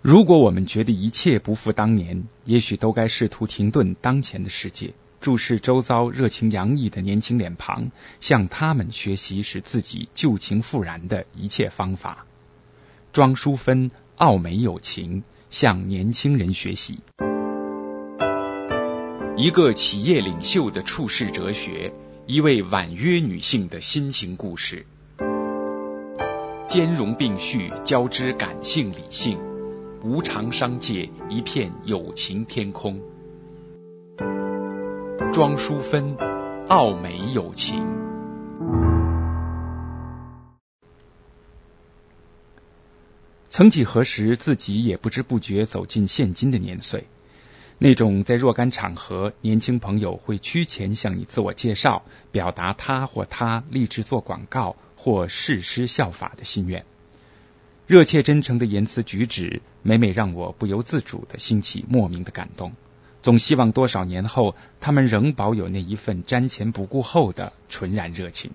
如果我们觉得一切不复当年，也许都该试图停顿当前的世界，注视周遭热情洋溢的年轻脸庞，向他们学习使自己旧情复燃的一切方法。庄淑芬傲美有情，向年轻人学习。一个企业领袖的处世哲学，一位婉约女性的心情故事，兼容并蓄，交织感性理性，无常商界一片友情天空。庄淑芬，傲美友情。曾几何时，自己也不知不觉走进现今的年岁。那种在若干场合，年轻朋友会趋前向你自我介绍，表达他或他立志做广告或誓师效法的心愿，热切真诚的言辞举止，每每让我不由自主的兴起莫名的感动。总希望多少年后，他们仍保有那一份瞻前不顾后的纯然热情。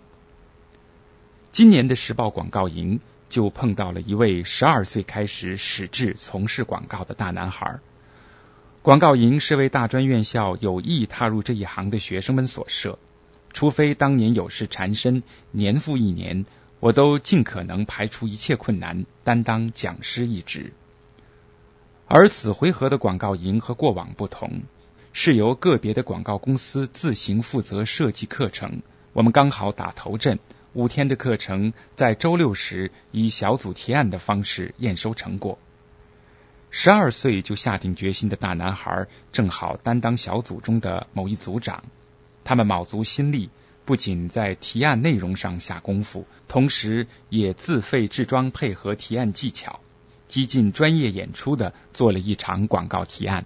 今年的时报广告营就碰到了一位十二岁开始始志从事广告的大男孩。广告营是为大专院校有意踏入这一行的学生们所设，除非当年有事缠身，年复一年，我都尽可能排除一切困难，担当讲师一职。而此回合的广告营和过往不同，是由个别的广告公司自行负责设计课程，我们刚好打头阵，五天的课程在周六时以小组提案的方式验收成果。十二岁就下定决心的大男孩，正好担当小组中的某一组长。他们卯足心力，不仅在提案内容上下功夫，同时也自费制装配合提案技巧，极尽专业演出的做了一场广告提案。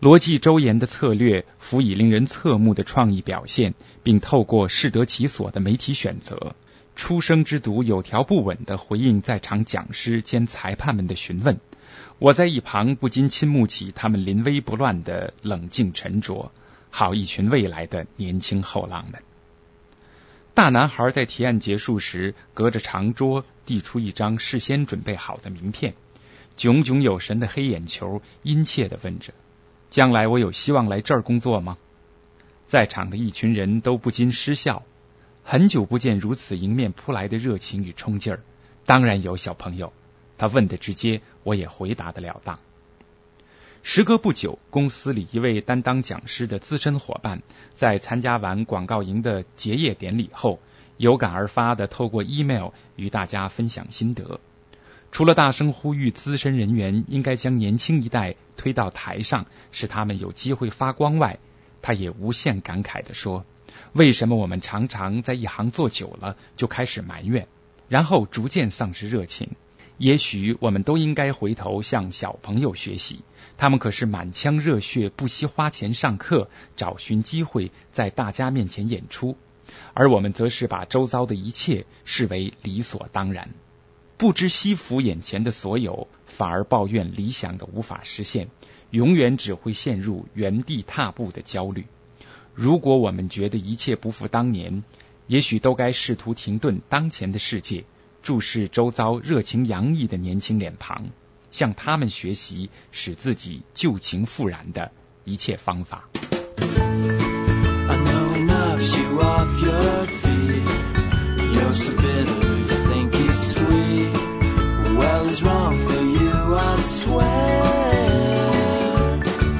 逻辑周延的策略，辅以令人侧目的创意表现，并透过适得其所的媒体选择，初生之犊有条不紊的回应在场讲师兼裁判们的询问。我在一旁不禁倾慕起他们临危不乱的冷静沉着，好一群未来的年轻后浪们。大男孩在提案结束时，隔着长桌递出一张事先准备好的名片，炯炯有神的黑眼球殷切的问着：“将来我有希望来这儿工作吗？”在场的一群人都不禁失笑。很久不见如此迎面扑来的热情与冲劲儿，当然有小朋友。他问的直接，我也回答的了当。时隔不久，公司里一位担当讲师的资深伙伴，在参加完广告营的结业典礼后，有感而发的透过 email 与大家分享心得。除了大声呼吁资深人员应该将年轻一代推到台上，使他们有机会发光外，他也无限感慨的说：“为什么我们常常在一行做久了，就开始埋怨，然后逐渐丧失热情？”也许我们都应该回头向小朋友学习，他们可是满腔热血，不惜花钱上课，找寻机会在大家面前演出；而我们则是把周遭的一切视为理所当然，不知惜福眼前的所有，反而抱怨理想的无法实现，永远只会陷入原地踏步的焦虑。如果我们觉得一切不复当年，也许都该试图停顿当前的世界。注视周遭热情洋溢的年轻脸庞，向他们学习使自己旧情复燃的一切方法。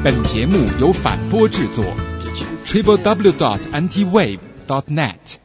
本节目由反播制作，triple w dot anti wave dot net。